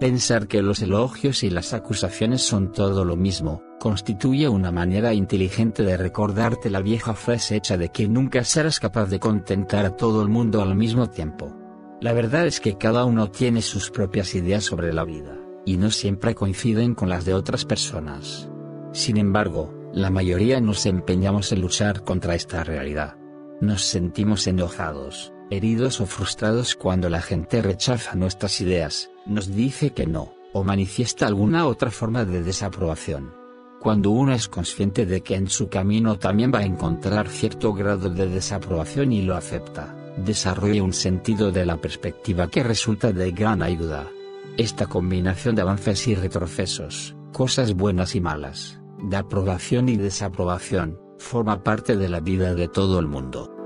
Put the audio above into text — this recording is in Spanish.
Pensar que los elogios y las acusaciones son todo lo mismo, constituye una manera inteligente de recordarte la vieja frase hecha de que nunca serás capaz de contentar a todo el mundo al mismo tiempo. La verdad es que cada uno tiene sus propias ideas sobre la vida, y no siempre coinciden con las de otras personas. Sin embargo, la mayoría nos empeñamos en luchar contra esta realidad. Nos sentimos enojados, heridos o frustrados cuando la gente rechaza nuestras ideas, nos dice que no, o manifiesta alguna otra forma de desaprobación. Cuando uno es consciente de que en su camino también va a encontrar cierto grado de desaprobación y lo acepta, desarrolla un sentido de la perspectiva que resulta de gran ayuda. Esta combinación de avances y retrocesos, cosas buenas y malas, de aprobación y desaprobación, forma parte de la vida de todo el mundo.